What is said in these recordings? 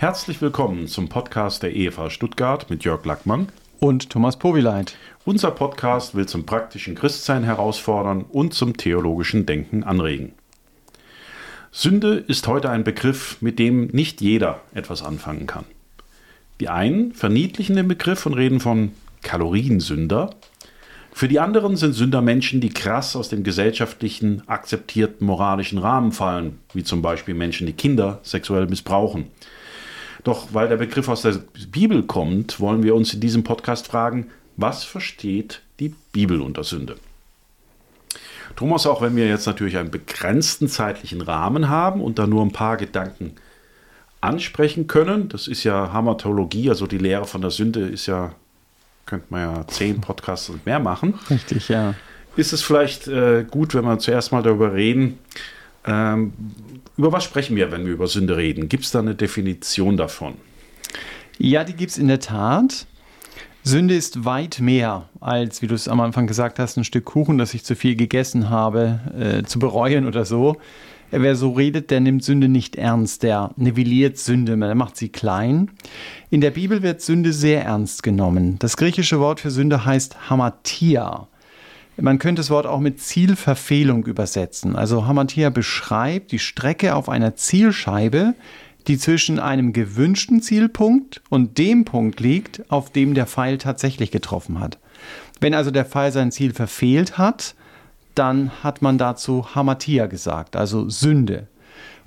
Herzlich willkommen zum Podcast der EFA Stuttgart mit Jörg Lackmann und Thomas Powileit. Unser Podcast will zum praktischen Christsein herausfordern und zum theologischen Denken anregen. Sünde ist heute ein Begriff, mit dem nicht jeder etwas anfangen kann. Die einen verniedlichen den Begriff und reden von Kaloriensünder. Für die anderen sind Sünder Menschen, die krass aus dem gesellschaftlichen, akzeptierten moralischen Rahmen fallen, wie zum Beispiel Menschen, die Kinder sexuell missbrauchen. Doch weil der Begriff aus der Bibel kommt, wollen wir uns in diesem Podcast fragen, was versteht die Bibel unter Sünde? Thomas, auch wenn wir jetzt natürlich einen begrenzten zeitlichen Rahmen haben und da nur ein paar Gedanken ansprechen können, das ist ja Hamatologie, also die Lehre von der Sünde ist ja, könnte man ja zehn Podcasts und mehr machen. Richtig, ja. Ist es vielleicht äh, gut, wenn wir zuerst mal darüber reden, ähm, über was sprechen wir, wenn wir über Sünde reden? Gibt es da eine Definition davon? Ja, die gibt es in der Tat. Sünde ist weit mehr als, wie du es am Anfang gesagt hast, ein Stück Kuchen, das ich zu viel gegessen habe, äh, zu bereuen oder so. Wer so redet, der nimmt Sünde nicht ernst, der nivelliert Sünde, der macht sie klein. In der Bibel wird Sünde sehr ernst genommen. Das griechische Wort für Sünde heißt Hamatia. Man könnte das Wort auch mit Zielverfehlung übersetzen. Also Hamatia beschreibt die Strecke auf einer Zielscheibe, die zwischen einem gewünschten Zielpunkt und dem Punkt liegt, auf dem der Pfeil tatsächlich getroffen hat. Wenn also der Pfeil sein Ziel verfehlt hat, dann hat man dazu Hamatia gesagt, also Sünde.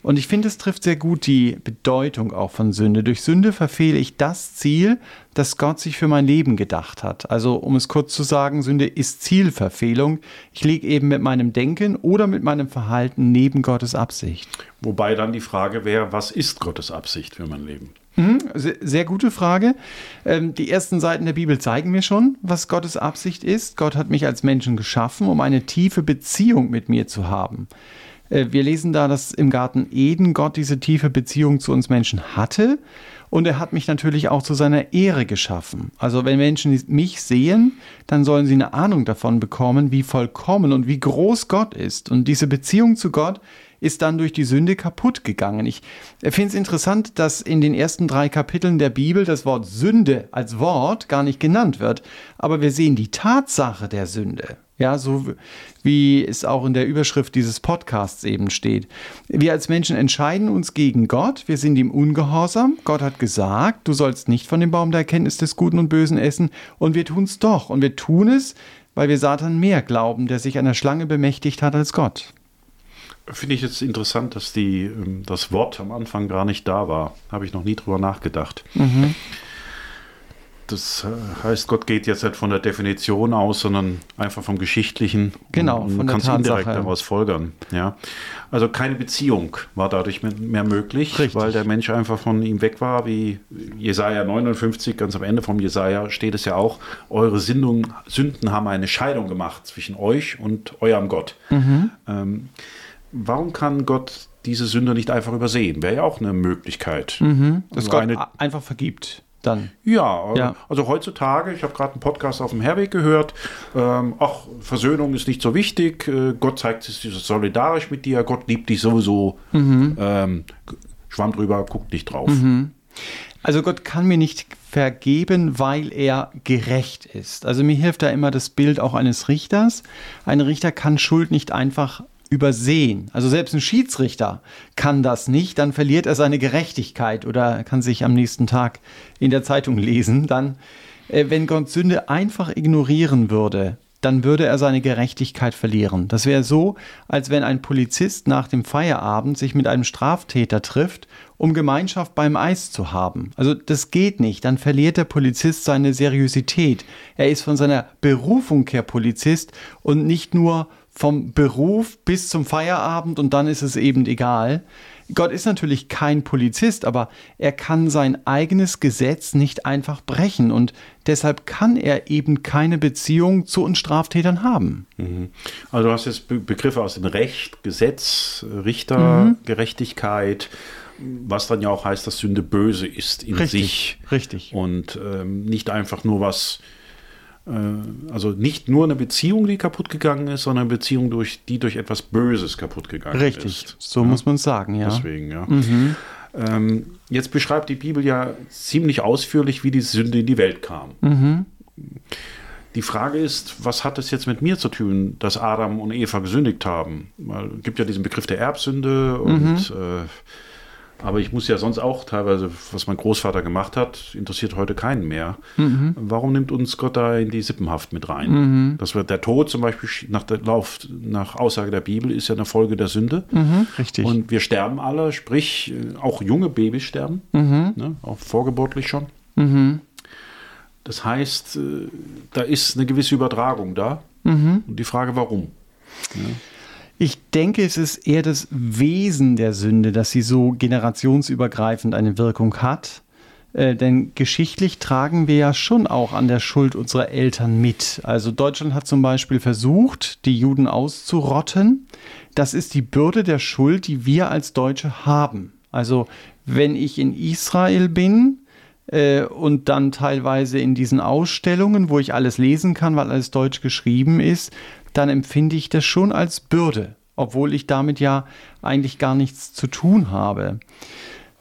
Und ich finde, es trifft sehr gut die Bedeutung auch von Sünde. Durch Sünde verfehle ich das Ziel, das Gott sich für mein Leben gedacht hat. Also, um es kurz zu sagen, Sünde ist Zielverfehlung. Ich liege eben mit meinem Denken oder mit meinem Verhalten neben Gottes Absicht. Wobei dann die Frage wäre, was ist Gottes Absicht für mein Leben? Mhm, sehr gute Frage. Ähm, die ersten Seiten der Bibel zeigen mir schon, was Gottes Absicht ist. Gott hat mich als Menschen geschaffen, um eine tiefe Beziehung mit mir zu haben. Äh, wir lesen da, dass im Garten Eden Gott diese tiefe Beziehung zu uns Menschen hatte. Und er hat mich natürlich auch zu seiner Ehre geschaffen. Also wenn Menschen mich sehen, dann sollen sie eine Ahnung davon bekommen, wie vollkommen und wie groß Gott ist. Und diese Beziehung zu Gott ist dann durch die Sünde kaputt gegangen. Ich finde es interessant, dass in den ersten drei Kapiteln der Bibel das Wort Sünde als Wort gar nicht genannt wird. Aber wir sehen die Tatsache der Sünde. Ja, so wie es auch in der Überschrift dieses Podcasts eben steht. Wir als Menschen entscheiden uns gegen Gott, wir sind ihm ungehorsam. Gott hat gesagt, du sollst nicht von dem Baum der Erkenntnis des Guten und Bösen essen und wir tun es doch. Und wir tun es, weil wir Satan mehr glauben, der sich einer Schlange bemächtigt hat als Gott. Finde ich jetzt interessant, dass die, ähm, das Wort am Anfang gar nicht da war. Habe ich noch nie drüber nachgedacht. Mhm. Das äh, heißt, Gott geht jetzt nicht von der Definition aus, sondern einfach vom Geschichtlichen. Genau, und von der kannst indirekt daraus folgern. Ja. Also keine Beziehung war dadurch mehr möglich, Richtig. weil der Mensch einfach von ihm weg war, wie Jesaja 59, ganz am Ende vom Jesaja steht es ja auch, eure Sünden, Sünden haben eine Scheidung gemacht zwischen euch und eurem Gott. Mhm. Ähm, warum kann Gott diese Sünde nicht einfach übersehen? Wäre ja auch eine Möglichkeit. Mhm. Dass Gott einfach vergibt dann. Ja, ja. also heutzutage, ich habe gerade einen Podcast auf dem Herweg gehört, ähm, ach, Versöhnung ist nicht so wichtig, äh, Gott zeigt sich solidarisch mit dir, Gott liebt dich sowieso, mhm. ähm, schwamm drüber, guck nicht drauf. Mhm. Also Gott kann mir nicht vergeben, weil er gerecht ist. Also mir hilft da immer das Bild auch eines Richters. Ein Richter kann Schuld nicht einfach übersehen. Also selbst ein Schiedsrichter kann das nicht, dann verliert er seine Gerechtigkeit oder kann sich am nächsten Tag in der Zeitung lesen. Dann, äh, wenn Gott Sünde einfach ignorieren würde, dann würde er seine Gerechtigkeit verlieren. Das wäre so, als wenn ein Polizist nach dem Feierabend sich mit einem Straftäter trifft, um Gemeinschaft beim Eis zu haben. Also das geht nicht, dann verliert der Polizist seine Seriosität. Er ist von seiner Berufung her Polizist und nicht nur vom Beruf bis zum Feierabend und dann ist es eben egal. Gott ist natürlich kein Polizist, aber er kann sein eigenes Gesetz nicht einfach brechen und deshalb kann er eben keine Beziehung zu uns Straftätern haben. Mhm. Also du hast jetzt Begriffe aus dem Recht, Gesetz, Richter, mhm. Gerechtigkeit, was dann ja auch heißt, dass Sünde böse ist in richtig, sich. Richtig. Und ähm, nicht einfach nur was also nicht nur eine Beziehung, die kaputt gegangen ist, sondern eine Beziehung, durch, die durch etwas Böses kaputt gegangen Richtig. ist. Richtig, so ja? muss man sagen, ja. Deswegen, ja. Mhm. Ähm, jetzt beschreibt die Bibel ja ziemlich ausführlich, wie die Sünde in die Welt kam. Mhm. Die Frage ist, was hat es jetzt mit mir zu tun, dass Adam und Eva gesündigt haben? Es gibt ja diesen Begriff der Erbsünde und mhm. äh, aber ich muss ja sonst auch teilweise, was mein Großvater gemacht hat, interessiert heute keinen mehr. Mhm. Warum nimmt uns Gott da in die Sippenhaft mit rein? Mhm. Das wird der Tod zum Beispiel nach der Lauf, nach Aussage der Bibel ist ja eine Folge der Sünde. Mhm, richtig. Und wir sterben alle, sprich auch junge Babys sterben, mhm. ne, auch vorgeburtlich schon. Mhm. Das heißt, äh, da ist eine gewisse Übertragung da. Mhm. Und die Frage, warum? Ja. Ich denke, es ist eher das Wesen der Sünde, dass sie so generationsübergreifend eine Wirkung hat. Äh, denn geschichtlich tragen wir ja schon auch an der Schuld unserer Eltern mit. Also Deutschland hat zum Beispiel versucht, die Juden auszurotten. Das ist die Bürde der Schuld, die wir als Deutsche haben. Also wenn ich in Israel bin, äh, und dann teilweise in diesen Ausstellungen, wo ich alles lesen kann, weil alles deutsch geschrieben ist, dann empfinde ich das schon als Bürde, obwohl ich damit ja eigentlich gar nichts zu tun habe.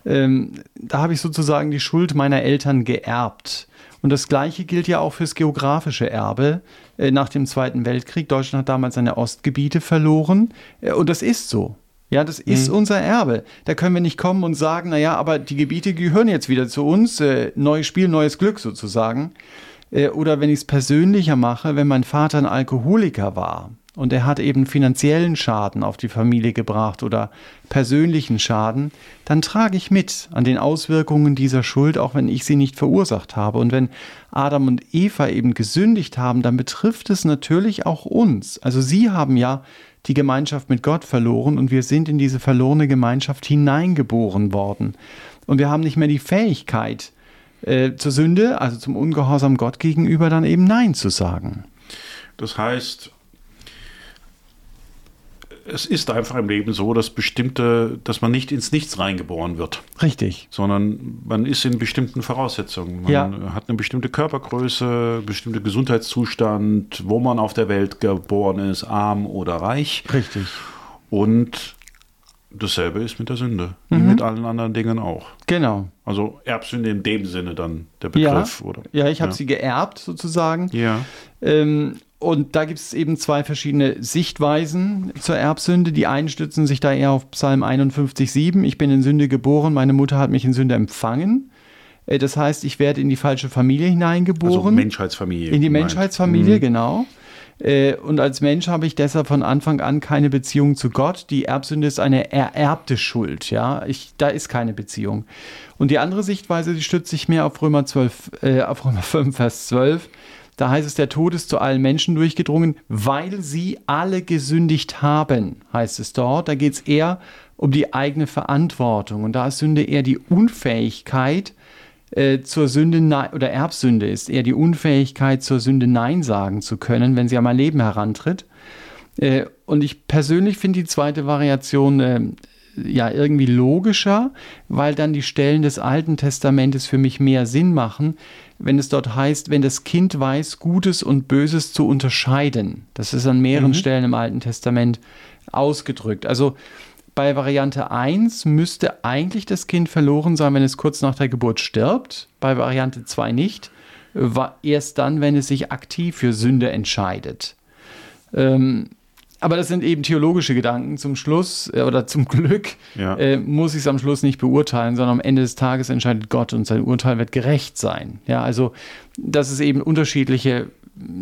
Ähm, da habe ich sozusagen die Schuld meiner Eltern geerbt. Und das Gleiche gilt ja auch fürs geografische Erbe. Äh, nach dem Zweiten Weltkrieg, Deutschland hat damals seine Ostgebiete verloren. Äh, und das ist so. Ja, das ist mhm. unser Erbe. Da können wir nicht kommen und sagen, naja, aber die Gebiete gehören jetzt wieder zu uns. Äh, neues Spiel, neues Glück sozusagen. Äh, oder wenn ich es persönlicher mache, wenn mein Vater ein Alkoholiker war und er hat eben finanziellen Schaden auf die Familie gebracht oder persönlichen Schaden, dann trage ich mit an den Auswirkungen dieser Schuld, auch wenn ich sie nicht verursacht habe. Und wenn Adam und Eva eben gesündigt haben, dann betrifft es natürlich auch uns. Also sie haben ja die Gemeinschaft mit Gott verloren und wir sind in diese verlorene Gemeinschaft hineingeboren worden. Und wir haben nicht mehr die Fähigkeit, äh, zur Sünde, also zum Ungehorsam Gott gegenüber, dann eben Nein zu sagen. Das heißt, es ist einfach im Leben so, dass bestimmte, dass man nicht ins Nichts reingeboren wird. Richtig. Sondern man ist in bestimmten Voraussetzungen. Man ja. hat eine bestimmte Körpergröße, bestimmte Gesundheitszustand, wo man auf der Welt geboren ist, arm oder reich. Richtig. Und dasselbe ist mit der Sünde, mhm. wie mit allen anderen Dingen auch. Genau. Also Erbsünde in dem Sinne dann der Begriff, ja. oder? Ja, ich habe ja. sie geerbt sozusagen. Ja. Ähm, und da gibt es eben zwei verschiedene Sichtweisen zur Erbsünde. Die einen stützen sich da eher auf Psalm 51,7. Ich bin in Sünde geboren, meine Mutter hat mich in Sünde empfangen. Äh, das heißt, ich werde in die falsche Familie hineingeboren. Also Menschheitsfamilie. In die Menschheitsfamilie, mhm. genau. Äh, und als Mensch habe ich deshalb von Anfang an keine Beziehung zu Gott. Die Erbsünde ist eine ererbte Schuld. Ja, ich, da ist keine Beziehung. Und die andere Sichtweise, die stützt sich mehr auf Römer, 12, äh, auf Römer 5, Vers 12. Da heißt es, der Tod ist zu allen Menschen durchgedrungen, weil sie alle gesündigt haben, heißt es dort. Da geht es eher um die eigene Verantwortung. Und da ist Sünde eher die Unfähigkeit, äh, zur Sünde oder Erbsünde ist eher die Unfähigkeit, zur Sünde Nein sagen zu können, wenn sie an mein Leben herantritt. Äh, und ich persönlich finde die zweite Variation äh, ja irgendwie logischer, weil dann die Stellen des Alten Testamentes für mich mehr Sinn machen, wenn es dort heißt, wenn das Kind weiß, Gutes und Böses zu unterscheiden. Das ist an mehreren mhm. Stellen im Alten Testament ausgedrückt. Also bei Variante 1 müsste eigentlich das Kind verloren sein, wenn es kurz nach der Geburt stirbt. Bei Variante 2 nicht. Erst dann, wenn es sich aktiv für Sünde entscheidet. Ähm, aber das sind eben theologische Gedanken. Zum Schluss äh, oder zum Glück ja. äh, muss ich es am Schluss nicht beurteilen, sondern am Ende des Tages entscheidet Gott und sein Urteil wird gerecht sein. Ja, also, dass es eben unterschiedliche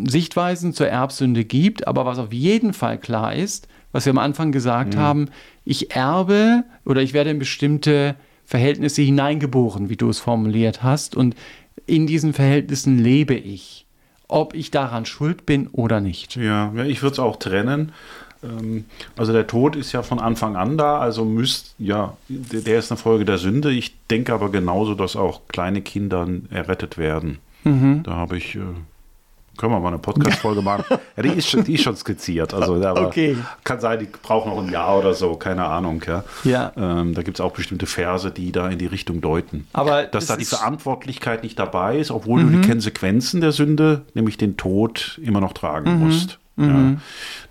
Sichtweisen zur Erbsünde gibt, aber was auf jeden Fall klar ist, was wir am Anfang gesagt mhm. haben, ich erbe oder ich werde in bestimmte Verhältnisse hineingeboren, wie du es formuliert hast, und in diesen Verhältnissen lebe ich, ob ich daran schuld bin oder nicht. Ja, ja ich würde es auch trennen. Ähm, also der Tod ist ja von Anfang an da, also müsst, ja, der ist eine Folge der Sünde. Ich denke aber genauso, dass auch kleine Kinder errettet werden. Mhm. Da habe ich äh, können wir mal eine Podcast-Folge machen? Ja, die ist, schon, die ist schon skizziert. Also, okay. kann sein, die braucht noch ein Jahr oder so, keine Ahnung. Ja. ja. Ähm, da gibt es auch bestimmte Verse, die da in die Richtung deuten. Aber Dass da die Verantwortlichkeit nicht dabei ist, obwohl mhm. du die Konsequenzen der Sünde, nämlich den Tod, immer noch tragen mhm. musst. Ja, mhm.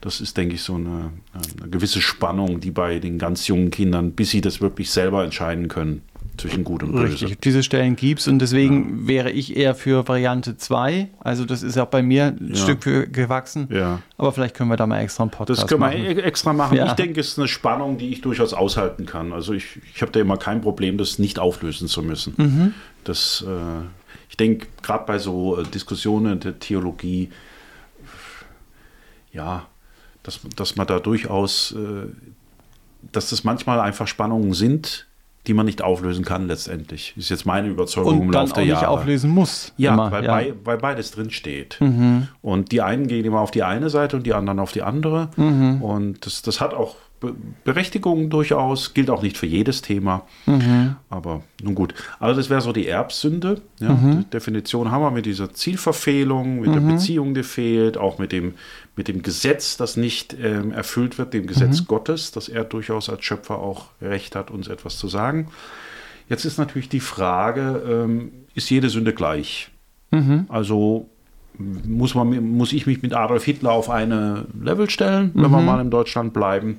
das ist, denke ich, so eine, eine, gewisse Spannung, die bei den ganz jungen Kindern, bis sie das wirklich selber entscheiden können, zwischen Gut und Böse. Richtig, diese Stellen gibt es und deswegen ja. wäre ich eher für Variante 2. Also das ist auch bei mir ein ja. Stück für gewachsen. Ja. Aber vielleicht können wir da mal extra einen Podcast machen. Das können wir machen. extra machen. Ja. Ich denke, es ist eine Spannung, die ich durchaus aushalten kann. Also ich, ich habe da immer kein Problem, das nicht auflösen zu müssen. Mhm. Das, äh, ich denke, gerade bei so äh, Diskussionen der Theologie, ja, dass, dass man da durchaus, äh, dass das manchmal einfach Spannungen sind, die man nicht auflösen kann letztendlich. Ist jetzt meine Überzeugung und im Laufe der Jahre. nicht auflösen muss. Ja, immer, weil, ja. Bei, weil, beides drin steht. Mhm. Und die einen gehen immer auf die eine Seite und die anderen auf die andere. Mhm. Und das, das hat auch Berechtigung durchaus, gilt auch nicht für jedes Thema. Mhm. Aber nun gut. Also das wäre so die Erbsünde. Ja, mhm. Die Definition haben wir mit dieser Zielverfehlung, mit mhm. der Beziehung, die fehlt, auch mit dem, mit dem Gesetz, das nicht ähm, erfüllt wird, dem Gesetz mhm. Gottes, dass er durchaus als Schöpfer auch Recht hat, uns etwas zu sagen. Jetzt ist natürlich die Frage, ähm, ist jede Sünde gleich? Mhm. Also muss, man, muss ich mich mit Adolf Hitler auf eine Level stellen, wenn mhm. wir mal in Deutschland bleiben?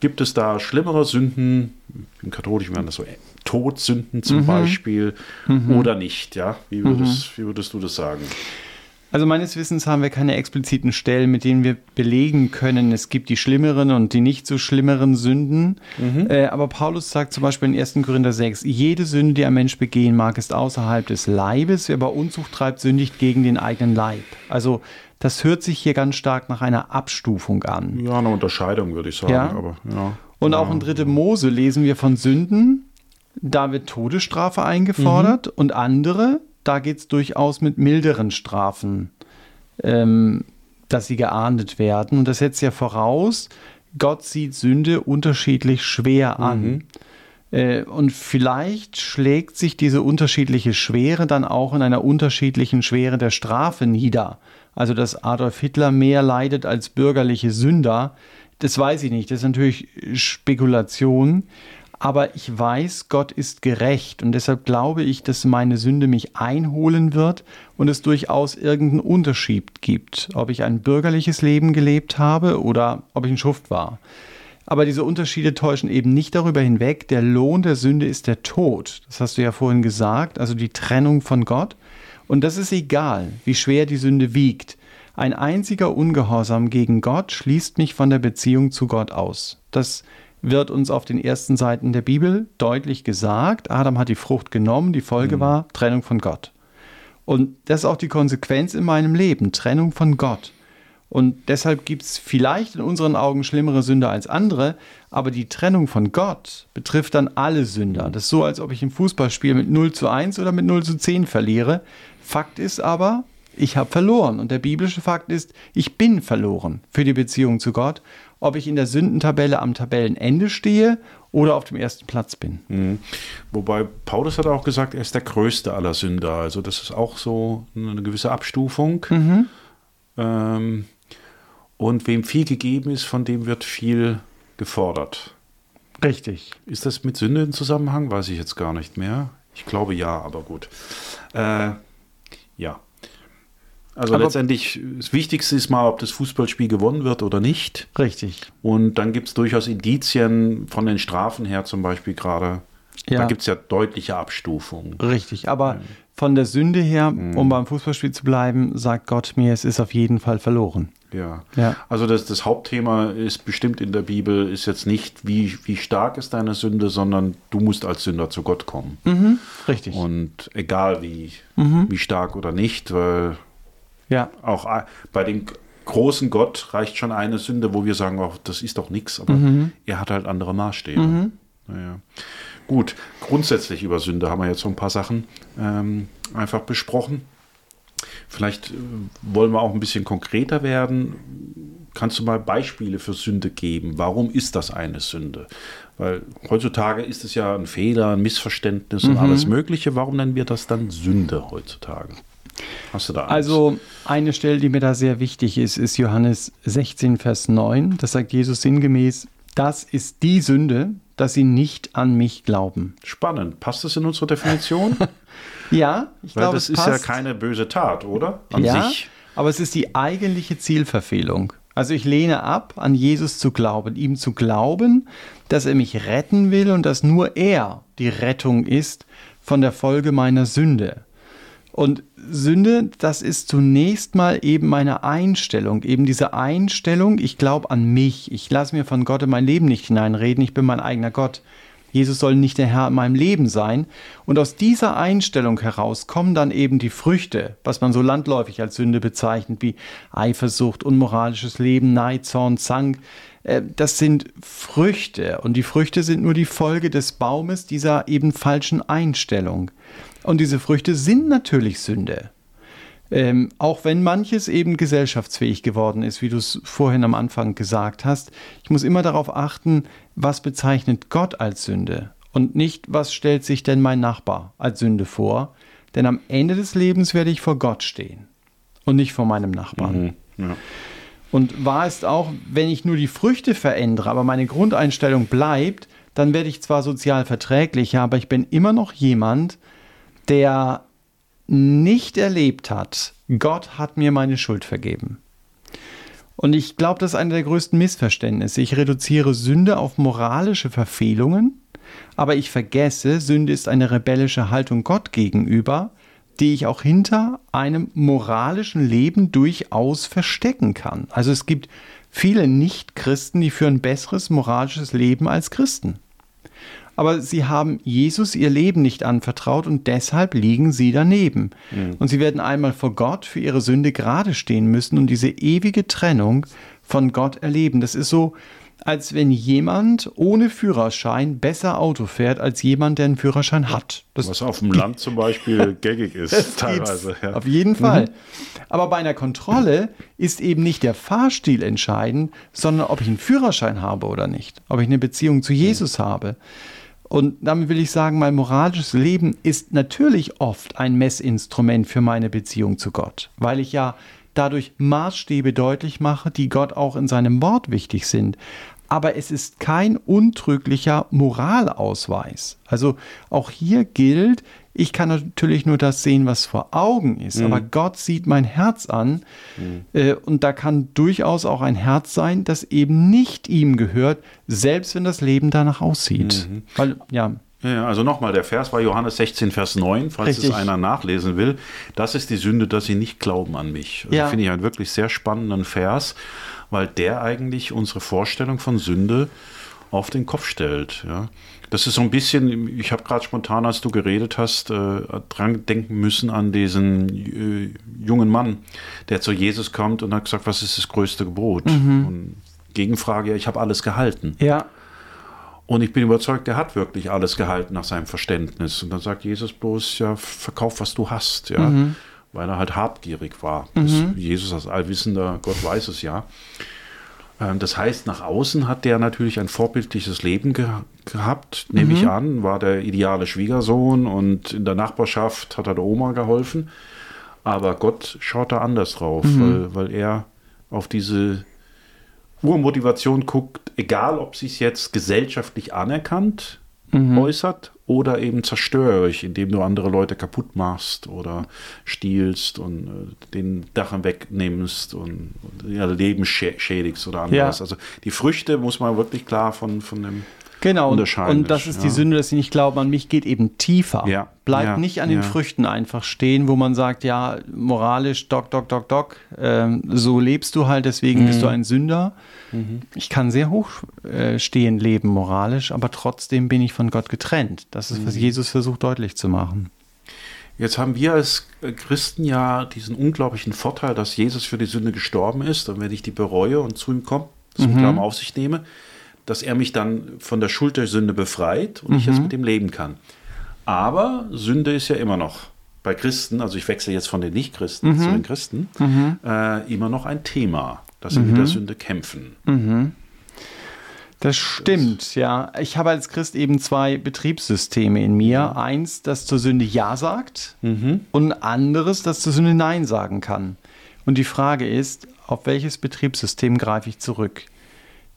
Gibt es da schlimmere Sünden? Im Katholischen wären das so Todsünden zum mhm. Beispiel mhm. oder nicht? Ja, wie würdest, wie würdest du das sagen? Also meines Wissens haben wir keine expliziten Stellen, mit denen wir belegen können, es gibt die schlimmeren und die nicht so schlimmeren Sünden. Mhm. Äh, aber Paulus sagt zum Beispiel in 1. Korinther 6, jede Sünde, die ein Mensch begehen mag, ist außerhalb des Leibes, wer aber Unzucht treibt, sündigt gegen den eigenen Leib. Also das hört sich hier ganz stark nach einer Abstufung an. Ja, eine Unterscheidung würde ich sagen. Ja? Aber, ja. Und auch in 3. Mose lesen wir von Sünden, da wird Todesstrafe eingefordert mhm. und andere, da geht es durchaus mit milderen Strafen, ähm, dass sie geahndet werden. Und das setzt ja voraus, Gott sieht Sünde unterschiedlich schwer an. Mhm. Äh, und vielleicht schlägt sich diese unterschiedliche Schwere dann auch in einer unterschiedlichen Schwere der Strafe nieder. Also, dass Adolf Hitler mehr leidet als bürgerliche Sünder, das weiß ich nicht. Das ist natürlich Spekulation aber ich weiß, Gott ist gerecht und deshalb glaube ich, dass meine Sünde mich einholen wird und es durchaus irgendeinen Unterschied gibt, ob ich ein bürgerliches Leben gelebt habe oder ob ich ein Schuft war. Aber diese Unterschiede täuschen eben nicht darüber hinweg, der Lohn der Sünde ist der Tod. Das hast du ja vorhin gesagt, also die Trennung von Gott. Und das ist egal, wie schwer die Sünde wiegt. Ein einziger Ungehorsam gegen Gott schließt mich von der Beziehung zu Gott aus. Das wird uns auf den ersten Seiten der Bibel deutlich gesagt. Adam hat die Frucht genommen, die Folge mhm. war Trennung von Gott. Und das ist auch die Konsequenz in meinem Leben, Trennung von Gott. Und deshalb gibt es vielleicht in unseren Augen schlimmere Sünder als andere, aber die Trennung von Gott betrifft dann alle Sünder. Das ist so, als ob ich im Fußballspiel mit 0 zu 1 oder mit 0 zu 10 verliere. Fakt ist aber, ich habe verloren. Und der biblische Fakt ist, ich bin verloren für die Beziehung zu Gott ob ich in der Sündentabelle am Tabellenende stehe oder auf dem ersten Platz bin. Mhm. Wobei Paulus hat auch gesagt, er ist der größte aller Sünder. Also das ist auch so eine gewisse Abstufung. Mhm. Ähm, und wem viel gegeben ist, von dem wird viel gefordert. Richtig. Ist das mit Sünde in Zusammenhang? Weiß ich jetzt gar nicht mehr. Ich glaube ja, aber gut. Äh, ja. Also Aber letztendlich, das Wichtigste ist mal, ob das Fußballspiel gewonnen wird oder nicht. Richtig. Und dann gibt es durchaus Indizien von den Strafen her zum Beispiel gerade. Ja. Da gibt es ja deutliche Abstufungen. Richtig, aber ja. von der Sünde her, mhm. um beim Fußballspiel zu bleiben, sagt Gott mir, es ist auf jeden Fall verloren. Ja. ja. Also das, das Hauptthema ist bestimmt in der Bibel, ist jetzt nicht, wie, wie stark ist deine Sünde, sondern du musst als Sünder zu Gott kommen. Mhm. Richtig. Und egal wie, mhm. wie stark oder nicht, weil ja. Auch bei dem großen Gott reicht schon eine Sünde, wo wir sagen, oh, das ist doch nichts, aber mhm. er hat halt andere Maßstäbe. Mhm. Naja. Gut, grundsätzlich über Sünde haben wir jetzt so ein paar Sachen ähm, einfach besprochen. Vielleicht äh, wollen wir auch ein bisschen konkreter werden. Kannst du mal Beispiele für Sünde geben? Warum ist das eine Sünde? Weil heutzutage ist es ja ein Fehler, ein Missverständnis mhm. und alles Mögliche. Warum nennen wir das dann Sünde heutzutage? Hast du da eins? Also eine Stelle, die mir da sehr wichtig ist, ist Johannes 16, Vers 9. Da sagt Jesus sinngemäß, das ist die Sünde, dass sie nicht an mich glauben. Spannend. Passt das in unsere Definition? ja, ich glaube, das ist passt. ja keine böse Tat, oder? An ja, sich. aber es ist die eigentliche Zielverfehlung. Also ich lehne ab, an Jesus zu glauben, ihm zu glauben, dass er mich retten will und dass nur er die Rettung ist von der Folge meiner Sünde. Und Sünde, das ist zunächst mal eben meine Einstellung, eben diese Einstellung, ich glaube an mich, ich lasse mir von Gott in mein Leben nicht hineinreden, ich bin mein eigener Gott. Jesus soll nicht der Herr in meinem Leben sein. Und aus dieser Einstellung heraus kommen dann eben die Früchte, was man so landläufig als Sünde bezeichnet, wie Eifersucht, unmoralisches Leben, Neid, Zorn, Zank. Äh, das sind Früchte und die Früchte sind nur die Folge des Baumes dieser eben falschen Einstellung. Und diese Früchte sind natürlich Sünde. Ähm, auch wenn manches eben gesellschaftsfähig geworden ist, wie du es vorhin am Anfang gesagt hast. Ich muss immer darauf achten, was bezeichnet Gott als Sünde und nicht, was stellt sich denn mein Nachbar als Sünde vor. Denn am Ende des Lebens werde ich vor Gott stehen und nicht vor meinem Nachbarn. Mhm, ja. Und wahr ist auch, wenn ich nur die Früchte verändere, aber meine Grundeinstellung bleibt, dann werde ich zwar sozial verträglicher, aber ich bin immer noch jemand, der nicht erlebt hat, Gott hat mir meine Schuld vergeben. Und ich glaube, das ist einer der größten Missverständnisse. Ich reduziere Sünde auf moralische Verfehlungen, aber ich vergesse, Sünde ist eine rebellische Haltung Gott gegenüber, die ich auch hinter einem moralischen Leben durchaus verstecken kann. Also es gibt viele Nicht-Christen, die führen besseres moralisches Leben als Christen aber sie haben Jesus ihr Leben nicht anvertraut und deshalb liegen sie daneben. Mhm. Und sie werden einmal vor Gott für ihre Sünde gerade stehen müssen und diese ewige Trennung von Gott erleben. Das ist so, als wenn jemand ohne Führerschein besser Auto fährt als jemand, der einen Führerschein hat. Das Was auf dem Land zum Beispiel gängig ist, teilweise. Ja. Auf jeden Fall. Mhm. Aber bei einer Kontrolle ist eben nicht der Fahrstil entscheidend, sondern ob ich einen Führerschein habe oder nicht, ob ich eine Beziehung zu Jesus mhm. habe. Und damit will ich sagen, mein moralisches Leben ist natürlich oft ein Messinstrument für meine Beziehung zu Gott, weil ich ja dadurch Maßstäbe deutlich mache, die Gott auch in seinem Wort wichtig sind. Aber es ist kein untrüglicher Moralausweis. Also auch hier gilt, ich kann natürlich nur das sehen, was vor Augen ist, mhm. aber Gott sieht mein Herz an mhm. äh, und da kann durchaus auch ein Herz sein, das eben nicht ihm gehört, selbst wenn das Leben danach aussieht. Mhm. Weil, ja. Ja, also nochmal, der Vers war Johannes 16, Vers 9, falls Richtig. es einer nachlesen will. Das ist die Sünde, dass sie nicht glauben an mich. Also ja. Finde ich einen wirklich sehr spannenden Vers, weil der eigentlich unsere Vorstellung von Sünde auf den Kopf stellt. Ja. Das ist so ein bisschen, ich habe gerade spontan, als du geredet hast, äh, dran denken müssen an diesen äh, jungen Mann, der zu Jesus kommt und hat gesagt, was ist das größte Gebot? Mhm. Und Gegenfrage, ja, ich habe alles gehalten. Ja. Und ich bin überzeugt, er hat wirklich alles gehalten nach seinem Verständnis. Und dann sagt Jesus bloß, ja, verkauf, was du hast, ja. Mhm. Weil er halt habgierig war. Mhm. Jesus als allwissender Gott weiß es ja. Ähm, das heißt, nach außen hat der natürlich ein vorbildliches Leben ge gehabt, nehme mhm. ich an, war der ideale Schwiegersohn und in der Nachbarschaft hat er der Oma geholfen. Aber Gott schaut da anders drauf, mhm. weil, weil er auf diese Urmotivation guckt, egal ob sie es jetzt gesellschaftlich anerkannt mhm. äußert oder eben zerstörerisch, indem du andere Leute kaputt machst oder stiehlst und äh, den Dachen wegnimmst und, und ihr Leben schädigst oder anderes. Ja. Also die Früchte muss man wirklich klar von, von dem Genau, und, und das ist ja. die Sünde, dass sie nicht glauben an mich, geht eben tiefer. Ja. Bleibt ja. nicht an den Früchten einfach stehen, wo man sagt, ja, moralisch, doc, doc, doc, doc, ähm, so lebst du halt, deswegen mhm. bist du mhm. ein Sünder. Mhm. Ich kann sehr hoch äh, stehen leben moralisch, aber trotzdem bin ich von Gott getrennt. Das ist, was mhm. Jesus versucht deutlich zu machen. Jetzt haben wir als Christen ja diesen unglaublichen Vorteil, dass Jesus für die Sünde gestorben ist. Und wenn ich die bereue und zu ihm komme, zum mhm. Glauben auf sich nehme, dass er mich dann von der Schuld der Sünde befreit und mhm. ich jetzt mit ihm leben kann. Aber Sünde ist ja immer noch bei Christen, also ich wechsle jetzt von den Nicht-Christen mhm. zu den Christen, mhm. äh, immer noch ein Thema, dass sie mit der mhm. Sünde kämpfen. Mhm. Das stimmt, ja. Ich habe als Christ eben zwei Betriebssysteme in mir. Eins, das zur Sünde Ja sagt mhm. und ein anderes, das zur Sünde Nein sagen kann. Und die Frage ist, auf welches Betriebssystem greife ich zurück?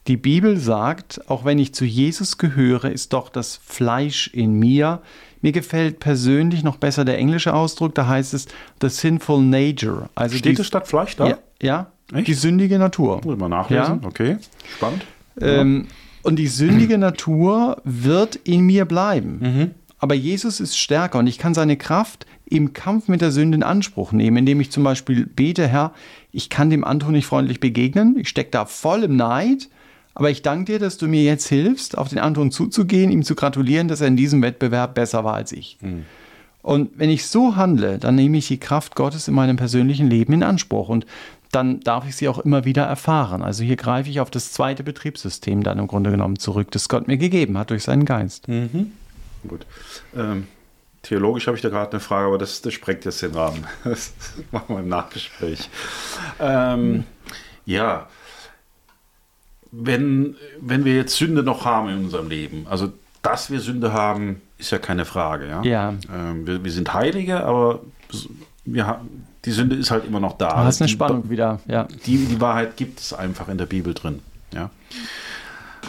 Die Bibel sagt, auch wenn ich zu Jesus gehöre, ist doch das Fleisch in mir. Mir gefällt persönlich noch besser der englische Ausdruck, da heißt es the sinful nature. Also Steht es statt Fleisch da? Ja. ja. Die sündige Natur. Muss mal nachlesen. Ja? Okay, spannend. Ähm, und die sündige Natur wird in mir bleiben. Mhm. Aber Jesus ist stärker und ich kann seine Kraft im Kampf mit der Sünde in Anspruch nehmen, indem ich zum Beispiel bete, Herr, ich kann dem Anton nicht freundlich begegnen, ich stecke da voll im Neid, aber ich danke dir, dass du mir jetzt hilfst, auf den Anton zuzugehen, ihm zu gratulieren, dass er in diesem Wettbewerb besser war als ich. Mhm. Und wenn ich so handle, dann nehme ich die Kraft Gottes in meinem persönlichen Leben in Anspruch und dann darf ich sie auch immer wieder erfahren. Also hier greife ich auf das zweite Betriebssystem dann im Grunde genommen zurück, das Gott mir gegeben hat durch seinen Geist. Mhm. Gut. Ähm, theologisch habe ich da gerade eine Frage, aber das, das sprengt jetzt den Rahmen. Das machen wir im Nachgespräch. Ähm, ja, wenn, wenn wir jetzt Sünde noch haben in unserem Leben, also dass wir Sünde haben, ist ja keine Frage. Ja. ja. Ähm, wir, wir, sind Heilige, aber wir haben, die Sünde ist halt immer noch da. Du hast eine die, Spannung wieder. Ja. Die, die Wahrheit gibt es einfach in der Bibel drin. Ja.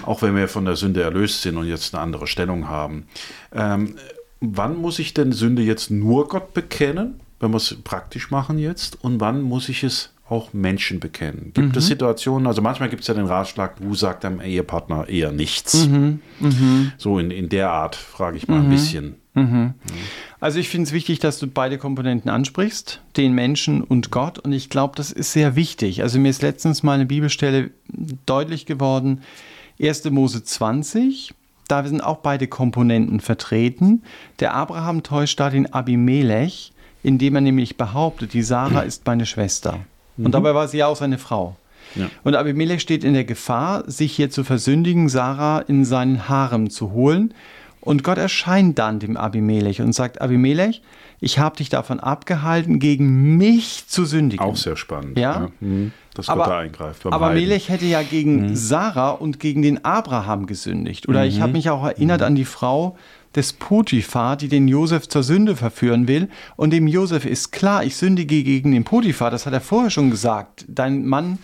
Auch wenn wir von der Sünde erlöst sind und jetzt eine andere Stellung haben. Ähm, wann muss ich denn Sünde jetzt nur Gott bekennen, wenn wir es praktisch machen jetzt? Und wann muss ich es auch Menschen bekennen? Gibt mhm. es Situationen, also manchmal gibt es ja den Ratschlag, du sagst deinem Ehepartner eher nichts. Mhm. Mhm. So in, in der Art frage ich mal ein mhm. bisschen. Mhm. Also ich finde es wichtig, dass du beide Komponenten ansprichst, den Menschen und Gott. Und ich glaube, das ist sehr wichtig. Also mir ist letztens mal eine Bibelstelle deutlich geworden. 1. Mose 20, da sind auch beide Komponenten vertreten. Der Abraham täuscht da den Abimelech, indem er nämlich behauptet, die Sarah ist meine Schwester. Und mhm. dabei war sie ja auch seine Frau. Ja. Und Abimelech steht in der Gefahr, sich hier zu versündigen, Sarah in seinen Harem zu holen. Und Gott erscheint dann dem Abimelech und sagt, Abimelech, ich habe dich davon abgehalten, gegen mich zu sündigen. Auch sehr spannend. Ja. ja. Mhm. Dass Gott aber, da eingreift. Aber Heiden. Melech hätte ja gegen mhm. Sarah und gegen den Abraham gesündigt. Oder mhm. ich habe mich auch erinnert mhm. an die Frau des Potiphar, die den Josef zur Sünde verführen will. Und dem Josef ist klar, ich sündige gegen den Potiphar. Das hat er vorher schon gesagt. Dein Mann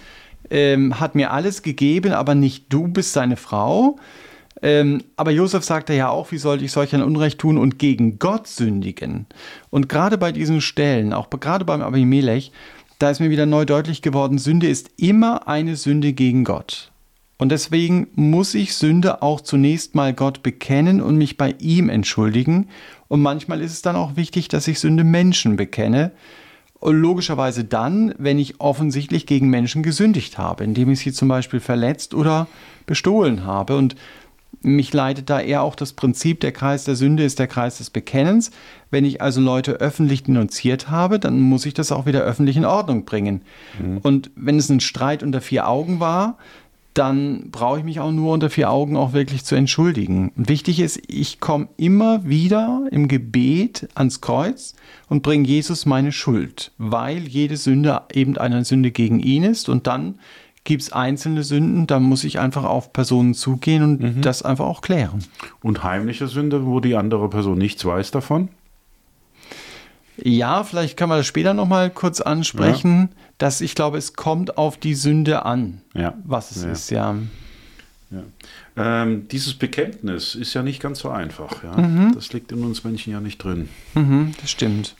ähm, hat mir alles gegeben, aber nicht du bist seine Frau. Ähm, aber Josef sagte ja auch, wie sollte ich solch ein Unrecht tun und gegen Gott sündigen? Und gerade bei diesen Stellen, auch gerade beim Abimelech, da ist mir wieder neu deutlich geworden, Sünde ist immer eine Sünde gegen Gott. Und deswegen muss ich Sünde auch zunächst mal Gott bekennen und mich bei ihm entschuldigen. Und manchmal ist es dann auch wichtig, dass ich Sünde Menschen bekenne. Und logischerweise dann, wenn ich offensichtlich gegen Menschen gesündigt habe, indem ich sie zum Beispiel verletzt oder bestohlen habe. Und mich leitet da eher auch das Prinzip, der Kreis der Sünde ist der Kreis des Bekennens. Wenn ich also Leute öffentlich denunziert habe, dann muss ich das auch wieder öffentlich in Ordnung bringen. Mhm. Und wenn es ein Streit unter vier Augen war, dann brauche ich mich auch nur unter vier Augen auch wirklich zu entschuldigen. Und wichtig ist, ich komme immer wieder im Gebet ans Kreuz und bringe Jesus meine Schuld, weil jede Sünde eben eine Sünde gegen ihn ist und dann gibt es einzelne Sünden, da muss ich einfach auf Personen zugehen und mhm. das einfach auch klären. Und heimliche Sünde, wo die andere Person nichts weiß davon? Ja, vielleicht kann man das später nochmal kurz ansprechen, ja. dass ich glaube, es kommt auf die Sünde an, ja. was es ja. ist, ja. ja. Ähm, dieses Bekenntnis ist ja nicht ganz so einfach. Ja? Mhm. Das liegt in uns Menschen ja nicht drin. Mhm, das stimmt.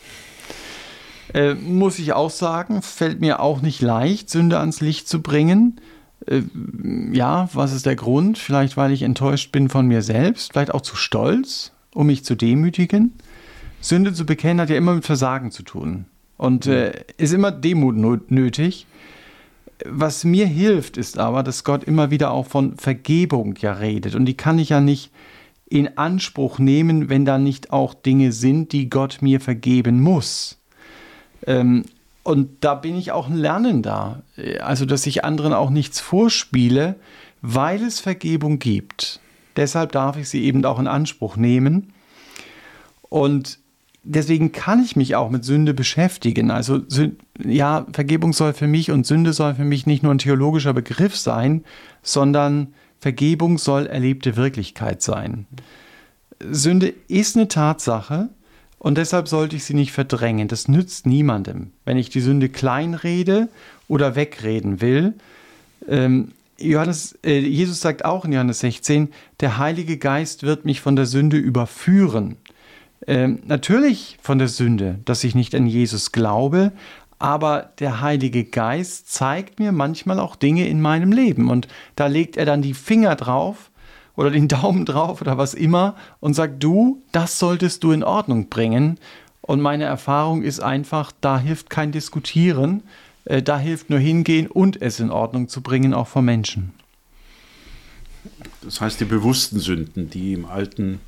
Äh, muss ich auch sagen, fällt mir auch nicht leicht, Sünde ans Licht zu bringen. Äh, ja, was ist der Grund? Vielleicht, weil ich enttäuscht bin von mir selbst, vielleicht auch zu stolz, um mich zu demütigen. Sünde zu bekennen hat ja immer mit Versagen zu tun und äh, ist immer Demut nötig. Was mir hilft, ist aber, dass Gott immer wieder auch von Vergebung ja redet und die kann ich ja nicht in Anspruch nehmen, wenn da nicht auch Dinge sind, die Gott mir vergeben muss. Ähm, und da bin ich auch ein Lernender. Also, dass ich anderen auch nichts vorspiele, weil es Vergebung gibt. Deshalb darf ich sie eben auch in Anspruch nehmen. Und deswegen kann ich mich auch mit Sünde beschäftigen. Also, ja, Vergebung soll für mich und Sünde soll für mich nicht nur ein theologischer Begriff sein, sondern Vergebung soll erlebte Wirklichkeit sein. Sünde ist eine Tatsache, und deshalb sollte ich sie nicht verdrängen. Das nützt niemandem. Wenn ich die Sünde kleinrede oder wegreden will, ähm, Johannes, äh, Jesus sagt auch in Johannes 16, der Heilige Geist wird mich von der Sünde überführen. Ähm, natürlich von der Sünde, dass ich nicht an Jesus glaube, aber der Heilige Geist zeigt mir manchmal auch Dinge in meinem Leben und da legt er dann die Finger drauf oder den Daumen drauf oder was immer und sagt, du, das solltest du in Ordnung bringen. Und meine Erfahrung ist einfach, da hilft kein Diskutieren, äh, da hilft nur hingehen und es in Ordnung zu bringen, auch vor Menschen. Das heißt, die bewussten Sünden, die im Alten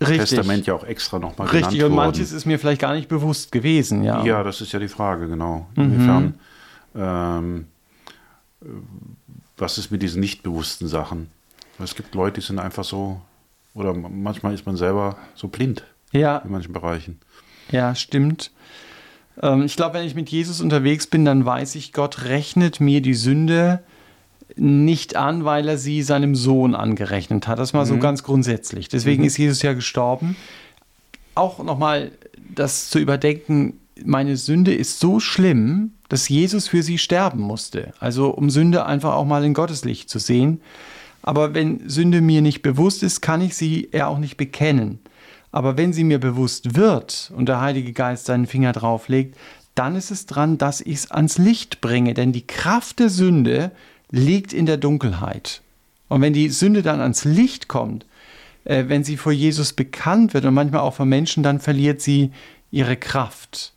Richtig. Testament ja auch extra nochmal genannt Richtig, und manches ist mir vielleicht gar nicht bewusst gewesen, ja. Ja, das ist ja die Frage, genau. Mhm. Inwiefern, ähm, äh, was ist mit diesen nicht bewussten Sachen? Es gibt Leute, die sind einfach so, oder manchmal ist man selber so blind Ja, in manchen Bereichen. ja, stimmt. Ähm, ich glaube, wenn ich mit Jesus unterwegs bin, dann weiß ich, Gott rechnet mir die Sünde nicht an, weil er sie seinem Sohn angerechnet hat. Das mal so ganz grundsätzlich. Deswegen ist Jesus ja gestorben. Auch nochmal das zu überdenken, meine Sünde ist so schlimm, dass Jesus für sie sterben musste. Also um Sünde einfach auch mal in Gottes Licht zu sehen. Aber wenn Sünde mir nicht bewusst ist, kann ich sie ja auch nicht bekennen. Aber wenn sie mir bewusst wird und der Heilige Geist seinen Finger drauflegt, dann ist es dran, dass ich es ans Licht bringe. Denn die Kraft der Sünde liegt in der Dunkelheit. Und wenn die Sünde dann ans Licht kommt, äh, wenn sie vor Jesus bekannt wird und manchmal auch vor Menschen, dann verliert sie ihre Kraft.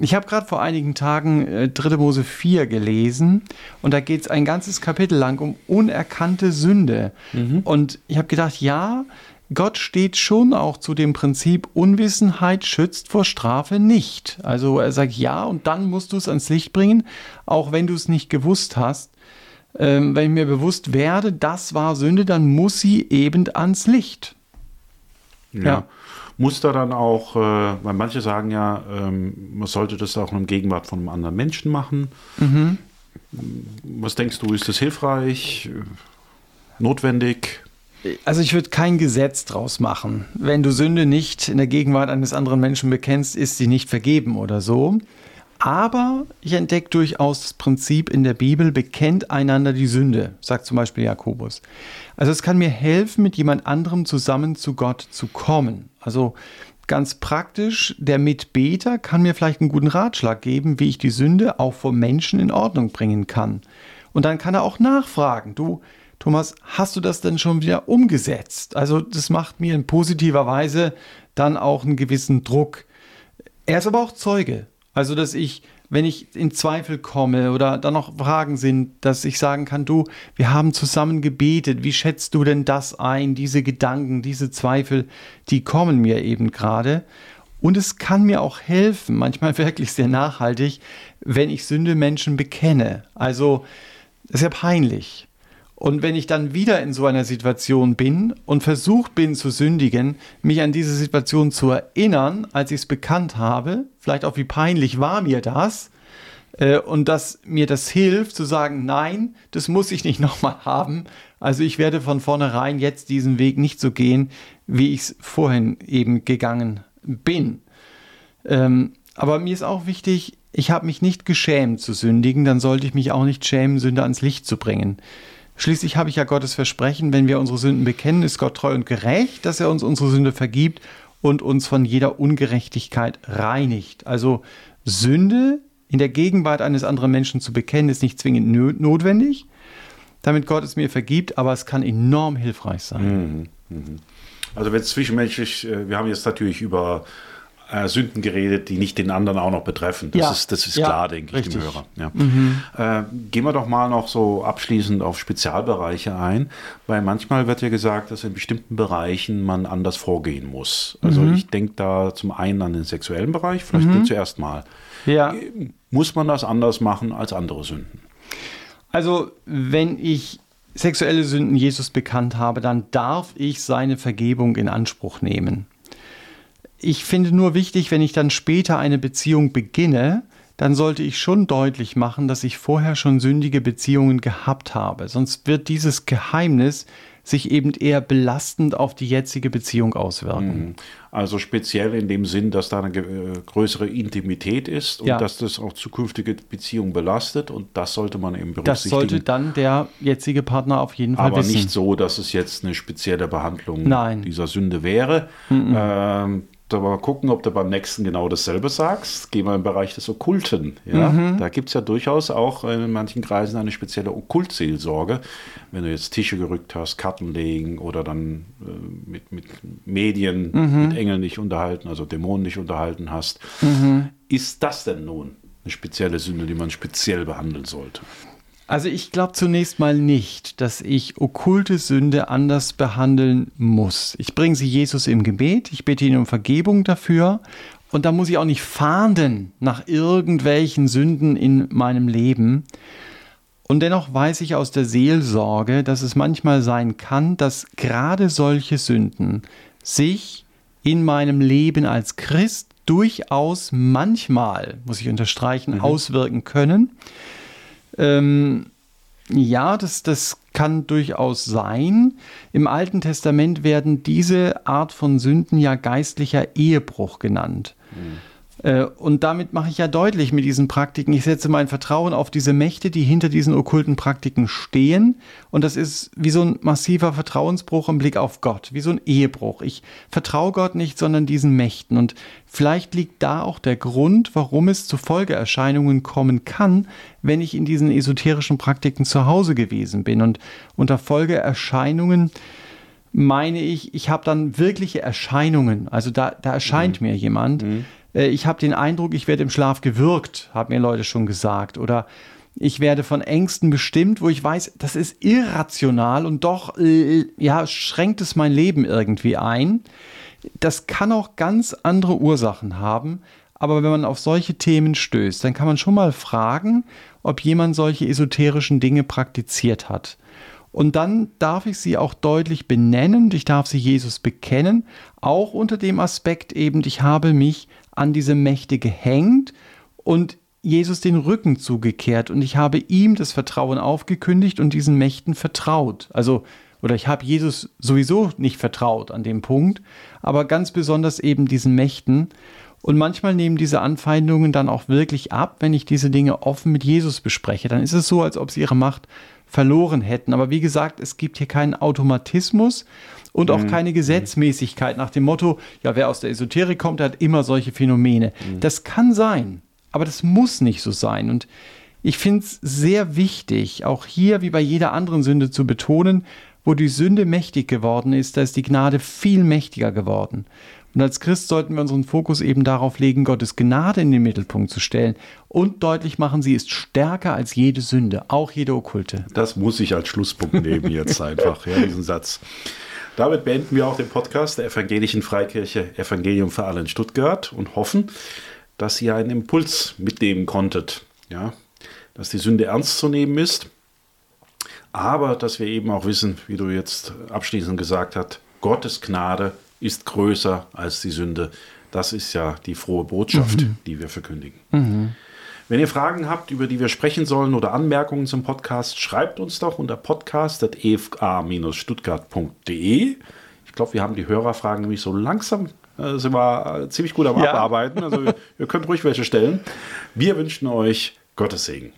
Ich habe gerade vor einigen Tagen äh, 3. Mose 4 gelesen und da geht es ein ganzes Kapitel lang um unerkannte Sünde. Und ich habe gedacht, ja, Gott steht schon auch zu dem Prinzip, Unwissenheit schützt vor Strafe nicht. Also er sagt ja und dann musst du es ans Licht bringen, auch wenn du es nicht gewusst hast. Ähm, wenn ich mir bewusst werde, das war Sünde, dann muss sie eben ans Licht. Ja. Ja. Muss da dann auch, äh, weil manche sagen ja, ähm, man sollte das auch in Gegenwart von einem anderen Menschen machen. Mhm. Was denkst du, ist das hilfreich, notwendig? Also ich würde kein Gesetz draus machen. Wenn du Sünde nicht in der Gegenwart eines anderen Menschen bekennst, ist sie nicht vergeben oder so. Aber ich entdecke durchaus das Prinzip in der Bibel, bekennt einander die Sünde, sagt zum Beispiel Jakobus. Also es kann mir helfen, mit jemand anderem zusammen zu Gott zu kommen. Also ganz praktisch, der Mitbeter kann mir vielleicht einen guten Ratschlag geben, wie ich die Sünde auch vor Menschen in Ordnung bringen kann. Und dann kann er auch nachfragen, du, Thomas, hast du das denn schon wieder umgesetzt? Also das macht mir in positiver Weise dann auch einen gewissen Druck. Er ist aber auch Zeuge. Also, dass ich, wenn ich in Zweifel komme oder da noch Fragen sind, dass ich sagen kann, du, wir haben zusammen gebetet, wie schätzt du denn das ein, diese Gedanken, diese Zweifel, die kommen mir eben gerade. Und es kann mir auch helfen, manchmal wirklich sehr nachhaltig, wenn ich Sünde Menschen bekenne. Also, das ist ja peinlich. Und wenn ich dann wieder in so einer Situation bin und versucht bin zu sündigen, mich an diese Situation zu erinnern, als ich es bekannt habe, vielleicht auch wie peinlich war mir das, äh, und dass mir das hilft zu sagen, nein, das muss ich nicht nochmal haben. Also ich werde von vornherein jetzt diesen Weg nicht so gehen, wie ich es vorhin eben gegangen bin. Ähm, aber mir ist auch wichtig, ich habe mich nicht geschämt zu sündigen, dann sollte ich mich auch nicht schämen, Sünde ans Licht zu bringen. Schließlich habe ich ja Gottes Versprechen, wenn wir unsere Sünden bekennen, ist Gott treu und gerecht, dass er uns unsere Sünde vergibt und uns von jeder Ungerechtigkeit reinigt. Also Sünde in der Gegenwart eines anderen Menschen zu bekennen, ist nicht zwingend notwendig, damit Gott es mir vergibt, aber es kann enorm hilfreich sein. Also wenn es zwischenmenschlich, äh, wir haben jetzt natürlich über äh, Sünden geredet, die nicht den anderen auch noch betreffen. Das Ja. ist, das ist Ja, klar, denke ich, dem richtig. Hörer. Ja. Äh, gehen wir doch mal noch so abschließend auf Spezialbereiche ein, weil manchmal wird ja gesagt, dass in bestimmten Bereichen man anders vorgehen muss. Also Mhm. ich denke da zum einen an den sexuellen Bereich, vielleicht den zuerst mal. Ja. Muss man das anders machen als andere Sünden? Also, wenn ich sexuelle Sünden Jesus bekannt habe, dann darf ich seine Vergebung in Anspruch nehmen. Ich finde nur wichtig, wenn ich dann später eine Beziehung beginne, dann sollte ich schon deutlich machen, dass ich vorher schon sündige Beziehungen gehabt habe. Sonst wird dieses Geheimnis sich eben eher belastend auf die jetzige Beziehung auswirken. Also speziell in dem Sinn, dass da eine äh, größere Intimität ist und Ja. dass das auch zukünftige Beziehungen belastet und das sollte man eben berücksichtigen. Das sollte dann der jetzige Partner auf jeden Fall aber wissen. nicht so, dass es jetzt eine spezielle Behandlung Nein. dieser Sünde wäre. Ähm, aber gucken, ob du beim nächsten genau dasselbe sagst. Geh mal im Bereich des Okkulten. Ja? Mhm. Da gibt es ja durchaus auch in manchen Kreisen eine spezielle Okkultseelsorge. Wenn du jetzt Tische gerückt hast, Karten legen oder dann äh, mit, mit Medien, mhm. mit Engeln nicht unterhalten, also Dämonen nicht unterhalten hast. Mhm. Ist das denn nun eine spezielle Sünde, die man speziell behandeln sollte? Also ich glaube zunächst mal nicht, dass ich okkulte Sünde anders behandeln muss. Ich bringe sie Jesus im Gebet, ich bitte ihn um Vergebung dafür und da muss ich auch nicht fahnden nach irgendwelchen Sünden in meinem Leben. Und dennoch weiß ich aus der Seelsorge, dass es manchmal sein kann, dass gerade solche Sünden sich in meinem Leben als Christ durchaus manchmal, muss ich unterstreichen, mhm. auswirken können. Ähm, ja, das, das kann durchaus sein. Im Alten Testament werden diese Art von Sünden ja geistlicher Ehebruch genannt. Mhm. Äh, und damit mache ich ja deutlich mit diesen Praktiken, ich setze mein Vertrauen auf diese Mächte, die hinter diesen okkulten Praktiken stehen. Und das ist wie so ein massiver Vertrauensbruch im Blick auf Gott, wie so ein Ehebruch. Ich vertraue Gott nicht, sondern diesen Mächten. Und vielleicht liegt da auch der Grund, warum es zu Folgeerscheinungen kommen kann, wenn ich in diesen esoterischen Praktiken zu Hause gewesen bin. Und unter Folgeerscheinungen meine ich, ich habe dann wirkliche Erscheinungen. Also da, da erscheint mhm. mir jemand. Mhm ich habe den Eindruck, ich werde im Schlaf gewürgt, haben mir Leute schon gesagt. Oder ich werde von Ängsten bestimmt, wo ich weiß, das ist irrational und doch äh, ja, schränkt es mein Leben irgendwie ein. Das kann auch ganz andere Ursachen haben. Aber wenn man auf solche Themen stößt, dann kann man schon mal fragen, ob jemand solche esoterischen Dinge praktiziert hat. Und dann darf ich sie auch deutlich benennen, ich darf sie Jesus bekennen, auch unter dem Aspekt eben, ich habe mich an diese Mächte gehängt und Jesus den Rücken zugekehrt und ich habe ihm das Vertrauen aufgekündigt und diesen Mächten vertraut. Also, oder ich habe Jesus sowieso nicht vertraut an dem Punkt, aber ganz besonders eben diesen Mächten. Und manchmal nehmen diese Anfeindungen dann auch wirklich ab, wenn ich diese Dinge offen mit Jesus bespreche. Dann ist es so, als ob sie ihre Macht verloren hätten. Aber wie gesagt, es gibt hier keinen Automatismus und auch mhm. keine Gesetzmäßigkeit nach dem Motto, ja, wer aus der Esoterik kommt, der hat immer solche Phänomene. Mhm. Das kann sein, aber das muss nicht so sein. Und ich finde es sehr wichtig, auch hier wie bei jeder anderen Sünde zu betonen, wo die Sünde mächtig geworden ist, da ist die Gnade viel mächtiger geworden. Und als Christ sollten wir unseren Fokus eben darauf legen, Gottes Gnade in den Mittelpunkt zu stellen und deutlich machen, sie ist stärker als jede Sünde, auch jede okkulte. Das muss ich als Schlusspunkt nehmen jetzt einfach, ja, diesen Satz. Damit beenden wir auch den Podcast der Evangelischen Freikirche Evangelium für alle in Stuttgart und hoffen, dass ihr einen Impuls mitnehmen konntet, ja, dass die Sünde ernst zu nehmen ist, aber dass wir eben auch wissen, wie du jetzt abschließend gesagt hast, Gottes Gnade ist größer als die Sünde. Das ist ja die frohe Botschaft, mhm. die wir verkündigen. Mhm. Wenn ihr Fragen habt, über die wir sprechen sollen oder Anmerkungen zum Podcast, schreibt uns doch unter podcast.efk-stuttgart.de. Ich glaube, wir haben die Hörerfragen nämlich so langsam äh, sind wir äh, ziemlich gut am ja. Abarbeiten. Also ihr, ihr könnt ruhig welche stellen. Wir wünschen euch Gottes Segen.